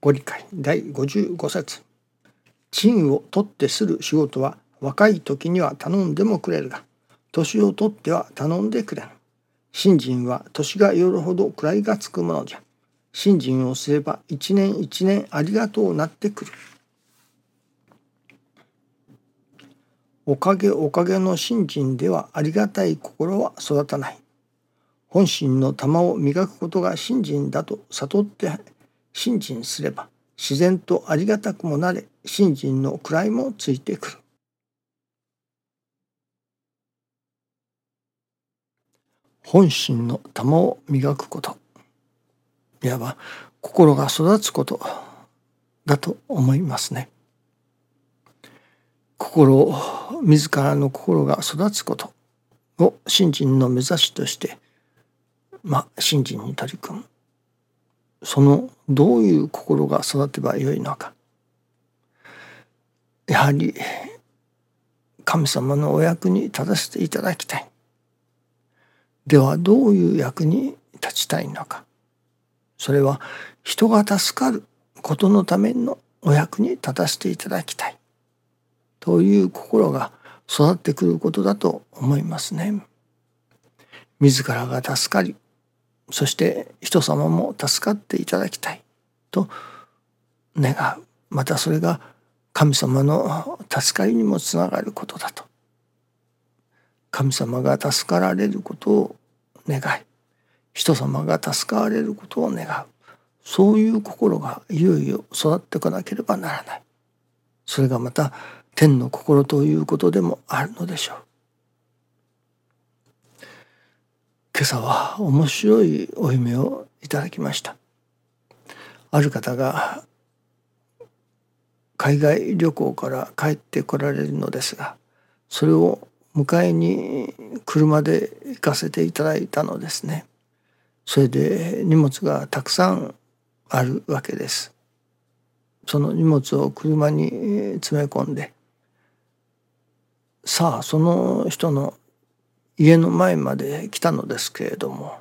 ご理解。第55節。賃を取ってする仕事は若い時には頼んでもくれるが年を取っては頼んでくれぬ。信心は年がよるほど位がつくものじゃ。信心をすれば一年一年ありがとうなってくる。おかげおかげの信心ではありがたい心は育たない。本心の玉を磨くことが信心だと悟って信心すれば自然とありがたくもなれ信心の位もついてくる。本心の玉を磨くこといわば心が育つことだと思いますね。心を自らの心が育つことを信心の目指しとしてまあ信心に取り組むそのどういう心が育てばよいのか。やはり神様のお役に立たせていただきたい。ではどういう役に立ちたいのか。それは人が助かることのためのお役に立たせていただきたい。という心が育ってくることだと思いますね。自らが助かりそして人様も助かっていただきたいと願う。またそれが神様の助かりにもつながることだと。神様が助かられることを願い人様が助かれることを願う。そういう心がいよいよ育ってこなければならない。それがまた天の心ということでもあるのでしょう。今朝は面白いお夢をいただきました。ある方が海外旅行から帰ってこられるのですがそれを迎えに車で行かせていただいたのですね。それで荷物がたくさんあるわけです。その荷物を車に詰め込んでさあその人の家の前まで来たのですけれども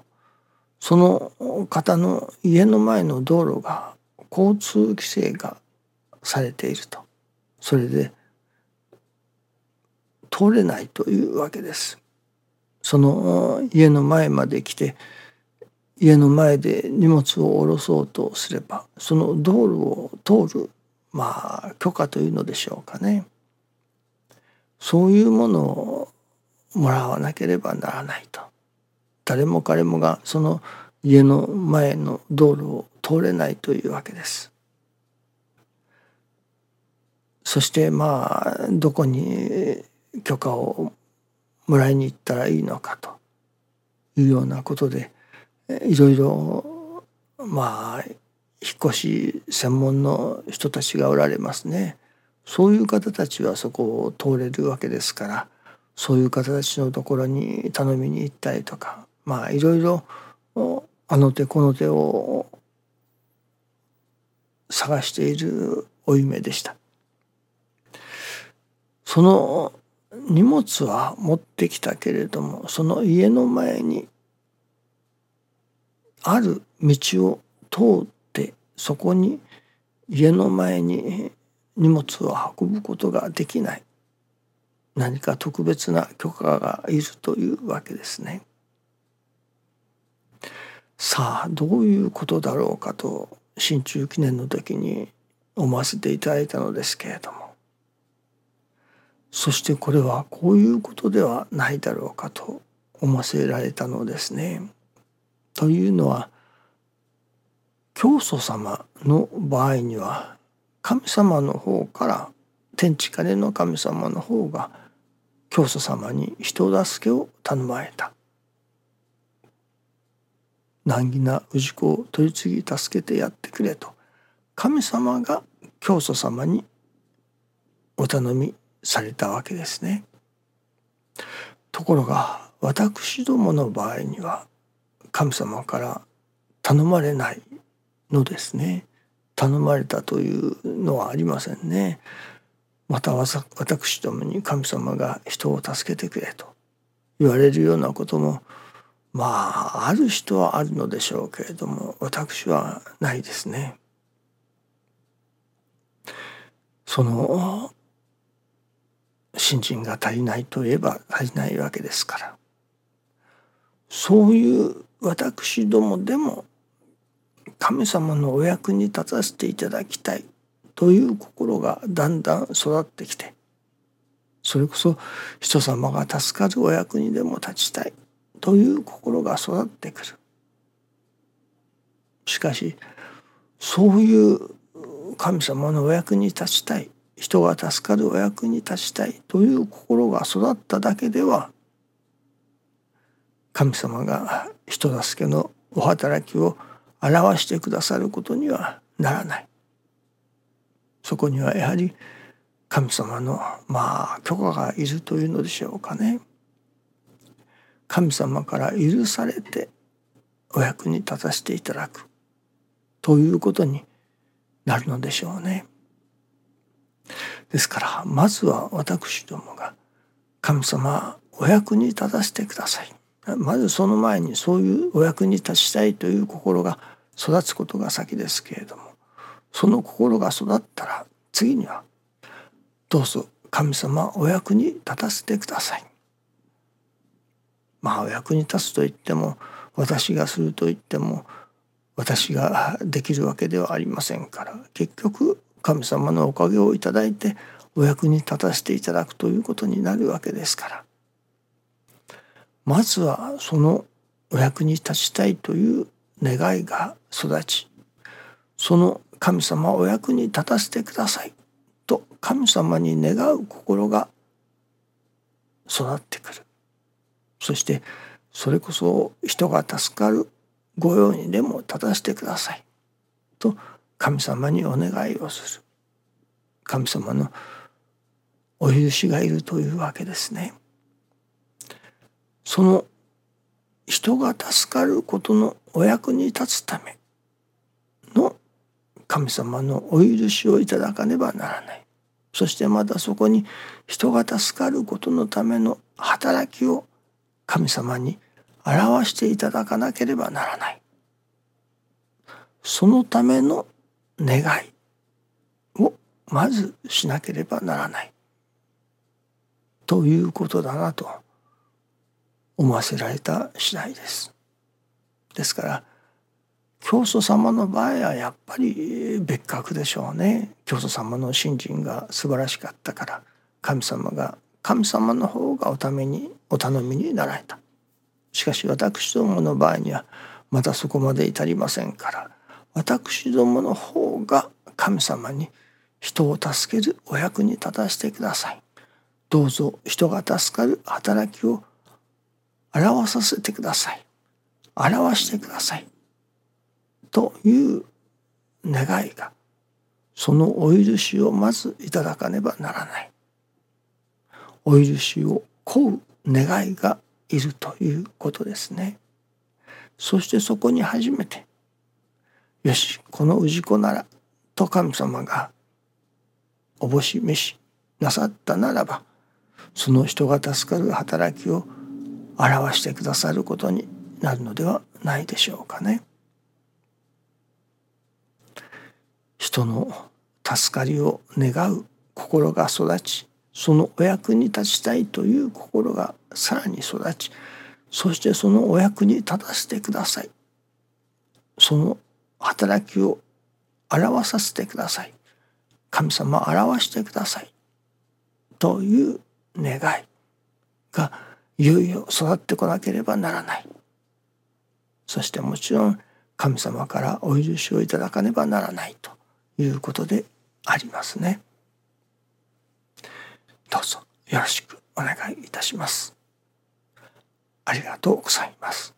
その方の家の前の道路が交通規制がされているとそれで通れないというわけです。その家の前まで来て家の前で荷物を下ろそうとすればその道路を通るまあ許可というのでしょうかねそういうものをもらわなければならないと誰も彼もがその家の前の道路を通れないというわけです。そしてまあどこに許可をもらいに行ったらいいのかというようなことでいろいろまあ引っ越し専門の人たちがおられますね。そういう方たちはそこを通れるわけですからそういう方たちのところに頼みに行ったりとかまあいろいろあの手この手を探しているお夢でした。その荷物は持ってきたけれどもその家の前にある道を通ってそこに家の前に荷物を運ぶことができない何か特別な許可がいるというわけですね。さあどういうことだろうかと新中記念の時に思わせていただいたのですけれどもそしてこれはこういうことではないだろうかと思わせられたのですね。というのは教祖様の場合には神様の方から天地金の神様の方が教祖様に人助けを頼まれた難儀な氏子を取り次ぎ助けてやってくれと神様が教祖様にお頼みされたわけですね。ところが私どもの場合には神様から頼まれないのですね。頼まれたというのはありませんね。また私どもに神様が人を助けてくれと言われるようなこともまあある人はあるのでしょうけれども私はないですね。その信心が足りないといえば足りないわけですからそういう私どもでも神様のお役に立たせていただきたいという心がだんだん育ってきてそれこそ人様が助かるお役にでも立ちたいという心が育ってくる。しかしそういう神様のお役に立ちたい人が助かるお役に立ちたいという心が育っただけでは神様が人助けのお働きを表してくださることにはならないそこにはやはり神様のまあ許可がいるというのでしょうかね神様から許されてお役に立たせていただくということになるのでしょうね。ですからまずは私どもが神様お役に立たせてください。まずその前にそういうお役に立ちたいという心が育つことが先ですけれどもその心が育ったら次にはどうぞ神様お役に立たせてください。まあお役に立つと言っても私がすると言っても私ができるわけではありませんから結局神様のおかげをいただいてお役に立たせていただくということになるわけですからまずはそのお役に立ちたいという願いが育ちその神様お役に立たせてください。と神様に願う心が育ってくる。そしてそれこそ人が助かる御用にでも立たせてください。と神様にお願いをする。神様のお許しがいるというわけですね。その人が助かることのお役に立つための神様のお許しをいただかねばならない。そしてまたそこに人が助かることのための働きを神様に表していただかなければならない。そのための願いをまずしなければならない。ということだなと思わせられた次第です。ですから教祖様の場合はやっぱり別格でしょうね教祖様の信心が素晴らしかったから神様が神様の方がおためにお頼みになられたしかし私どもの場合にはまたそこまで至りませんから私どもの方が神様に人を助けるお役に立たせてください。どうぞ人が助かる働きを表させてください。表してください。という願いがそのお許しをまずいただかねばならない。お許しを請う願いがいるということですね。そしてそこに初めてよしこの氏子ならと神様がおぼし飯なさったならばその人が助かる働きを表してくださることになるのではないでしょうかね。人の助かりを願う心が育ちそのお役に立ちたいという心がさらに育ちそしてそのお役に立たせてください。その働きを表させてください。神様表してください。という願いがいよいよ育ってこなければならない。そしてもちろん神様からお許しをいただかねばならないと。いうことでありますね。どうぞよろしくお願いいたします。ありがとうございます。